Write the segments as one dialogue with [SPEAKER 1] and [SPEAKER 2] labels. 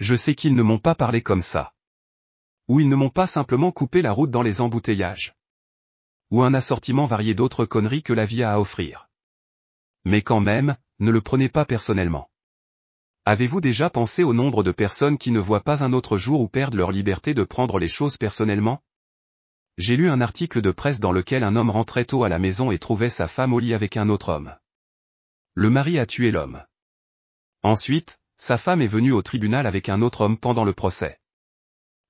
[SPEAKER 1] Je sais qu'ils ne m'ont pas parlé comme ça. Ou ils ne m'ont pas simplement coupé la route dans les embouteillages. Ou un assortiment varié d'autres conneries que la vie a à offrir. Mais quand même, ne le prenez pas personnellement. Avez-vous déjà pensé au nombre de personnes qui ne voient pas un autre jour ou perdent leur liberté de prendre les choses personnellement? J'ai lu un article de presse dans lequel un homme rentrait tôt à la maison et trouvait sa femme au lit avec un autre homme. Le mari a tué l'homme. Ensuite, sa femme est venue au tribunal avec un autre homme pendant le procès.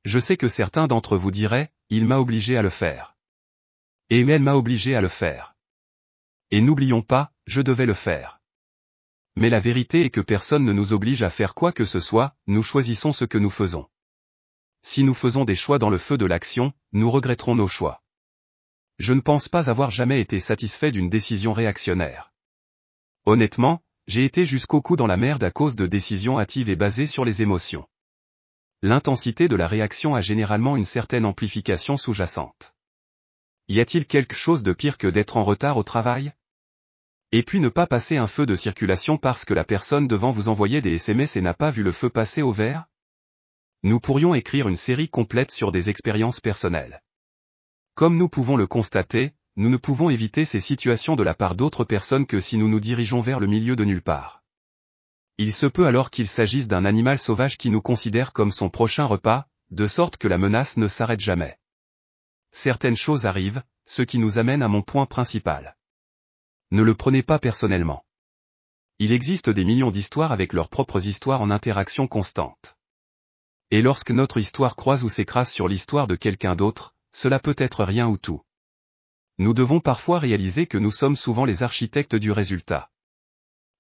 [SPEAKER 1] Je sais que certains d'entre vous diraient, il m'a obligé à le faire. Et elle m'a obligé à le faire. Et n'oublions pas, je devais le faire. Mais la vérité est que personne ne nous oblige à faire quoi que ce soit, nous choisissons ce que nous faisons. Si nous faisons des choix dans le feu de l'action, nous regretterons nos choix. Je ne pense pas avoir jamais été satisfait d'une décision réactionnaire. Honnêtement, j'ai été jusqu'au cou dans la merde à cause de décisions hâtives et basées sur les émotions. L'intensité de la réaction a généralement une certaine amplification sous-jacente. Y a-t-il quelque chose de pire que d'être en retard au travail? Et puis ne pas passer un feu de circulation parce que la personne devant vous envoyait des SMS et n'a pas vu le feu passer au vert? Nous pourrions écrire une série complète sur des expériences personnelles. Comme nous pouvons le constater, nous ne pouvons éviter ces situations de la part d'autres personnes que si nous nous dirigeons vers le milieu de nulle part. Il se peut alors qu'il s'agisse d'un animal sauvage qui nous considère comme son prochain repas, de sorte que la menace ne s'arrête jamais. Certaines choses arrivent, ce qui nous amène à mon point principal. Ne le prenez pas personnellement. Il existe des millions d'histoires avec leurs propres histoires en interaction constante. Et lorsque notre histoire croise ou s'écrase sur l'histoire de quelqu'un d'autre, cela peut être rien ou tout nous devons parfois réaliser que nous sommes souvent les architectes du résultat.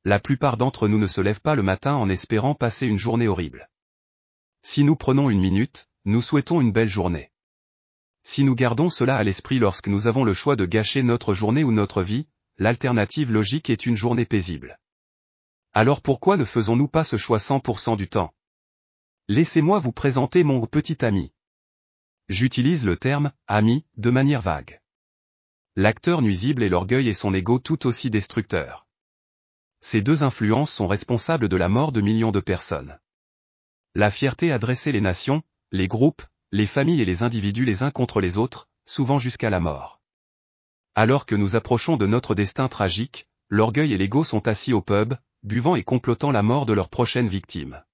[SPEAKER 1] La plupart d'entre nous ne se lèvent pas le matin en espérant passer une journée horrible. Si nous prenons une minute, nous souhaitons une belle journée. Si nous gardons cela à l'esprit lorsque nous avons le choix de gâcher notre journée ou notre vie, l'alternative logique est une journée paisible. Alors pourquoi ne faisons-nous pas ce choix 100% du temps? Laissez-moi vous présenter mon petit ami. J'utilise le terme ami de manière vague. L'acteur nuisible est l'orgueil et son ego tout aussi destructeur. Ces deux influences sont responsables de la mort de millions de personnes. La fierté a dressé les nations, les groupes, les familles et les individus les uns contre les autres, souvent jusqu'à la mort. Alors que nous approchons de notre destin tragique, l'orgueil et l'ego sont assis au pub, buvant et complotant la mort de leur prochaine victime.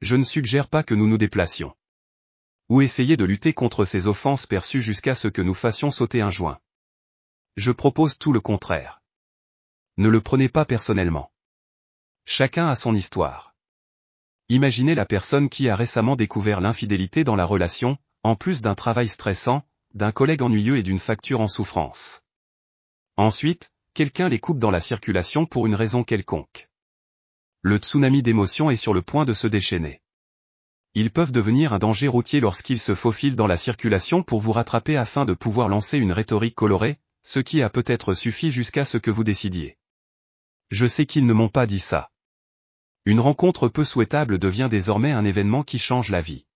[SPEAKER 1] Je ne suggère pas que nous nous déplacions. Ou essayer de lutter contre ces offenses perçues jusqu'à ce que nous fassions sauter un joint. Je propose tout le contraire. Ne le prenez pas personnellement. Chacun a son histoire. Imaginez la personne qui a récemment découvert l'infidélité dans la relation, en plus d'un travail stressant, d'un collègue ennuyeux et d'une facture en souffrance. Ensuite, quelqu'un les coupe dans la circulation pour une raison quelconque. Le tsunami d'émotions est sur le point de se déchaîner. Ils peuvent devenir un danger routier lorsqu'ils se faufilent dans la circulation pour vous rattraper afin de pouvoir lancer une rhétorique colorée, ce qui a peut-être suffi jusqu'à ce que vous décidiez. Je sais qu'ils ne m'ont pas dit ça. Une rencontre peu souhaitable devient désormais un événement qui change la vie.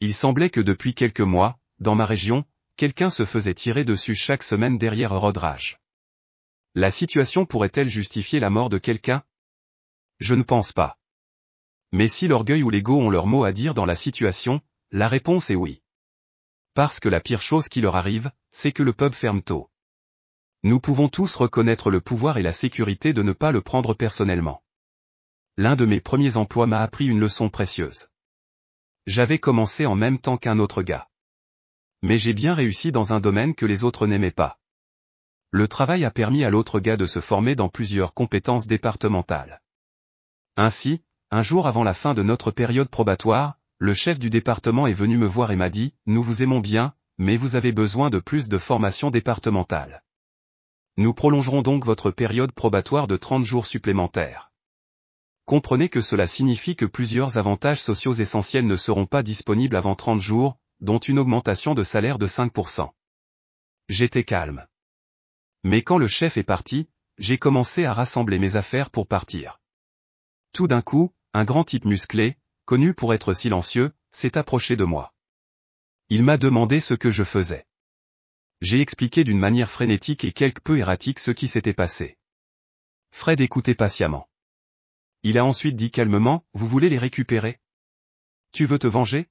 [SPEAKER 1] Il semblait que depuis quelques mois, dans ma région, quelqu'un se faisait tirer dessus chaque semaine derrière Rodrage. La situation pourrait-elle justifier la mort de quelqu'un? Je ne pense pas. Mais si l'orgueil ou l'ego ont leur mot à dire dans la situation, la réponse est oui. Parce que la pire chose qui leur arrive, c'est que le pub ferme tôt. Nous pouvons tous reconnaître le pouvoir et la sécurité de ne pas le prendre personnellement. L'un de mes premiers emplois m'a appris une leçon précieuse. J'avais commencé en même temps qu'un autre gars. Mais j'ai bien réussi dans un domaine que les autres n'aimaient pas. Le travail a permis à l'autre gars de se former dans plusieurs compétences départementales. Ainsi, un jour avant la fin de notre période probatoire, le chef du département est venu me voir et m'a dit, nous vous aimons bien, mais vous avez besoin de plus de formation départementale. Nous prolongerons donc votre période probatoire de 30 jours supplémentaires. Comprenez que cela signifie que plusieurs avantages sociaux essentiels ne seront pas disponibles avant 30 jours, dont une augmentation de salaire de 5%. J'étais calme. Mais quand le chef est parti, j'ai commencé à rassembler mes affaires pour partir. Tout d'un coup, un grand type musclé, connu pour être silencieux, s'est approché de moi. Il m'a demandé ce que je faisais j'ai expliqué d'une manière frénétique et quelque peu erratique ce qui s'était passé. Fred écoutait patiemment. Il a ensuite dit calmement, vous voulez les récupérer? Tu veux te venger?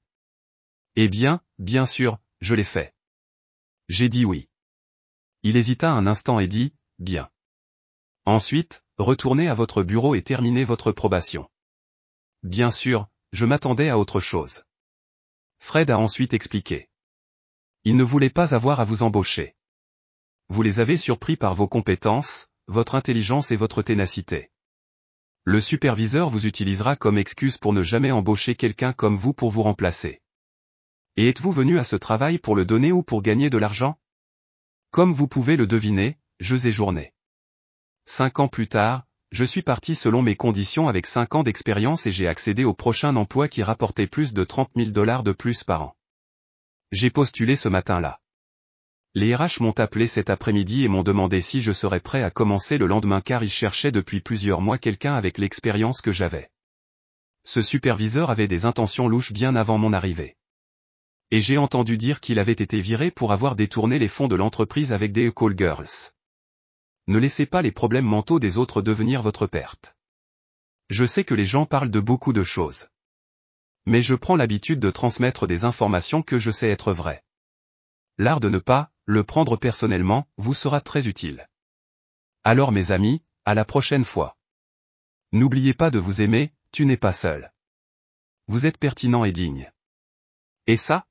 [SPEAKER 1] Eh bien, bien sûr, je l'ai fait. J'ai dit oui. Il hésita un instant et dit, bien. Ensuite, retournez à votre bureau et terminez votre probation. Bien sûr, je m'attendais à autre chose. Fred a ensuite expliqué. Il ne voulait pas avoir à vous embaucher. Vous les avez surpris par vos compétences, votre intelligence et votre ténacité. Le superviseur vous utilisera comme excuse pour ne jamais embaucher quelqu'un comme vous pour vous remplacer. Et êtes-vous venu à ce travail pour le donner ou pour gagner de l'argent? Comme vous pouvez le deviner, jeux et journées. Cinq ans plus tard, je suis parti selon mes conditions avec cinq ans d'expérience et j'ai accédé au prochain emploi qui rapportait plus de 30 000 dollars de plus par an. J'ai postulé ce matin-là. Les RH m'ont appelé cet après-midi et m'ont demandé si je serais prêt à commencer le lendemain car ils cherchaient depuis plusieurs mois quelqu'un avec l'expérience que j'avais. Ce superviseur avait des intentions louches bien avant mon arrivée. Et j'ai entendu dire qu'il avait été viré pour avoir détourné les fonds de l'entreprise avec des call girls. Ne laissez pas les problèmes mentaux des autres devenir votre perte. Je sais que les gens parlent de beaucoup de choses mais je prends l'habitude de transmettre des informations que je sais être vraies. L'art de ne pas, le prendre personnellement, vous sera très utile. Alors mes amis, à la prochaine fois. N'oubliez pas de vous aimer, tu n'es pas seul. Vous êtes pertinent et digne. Et ça,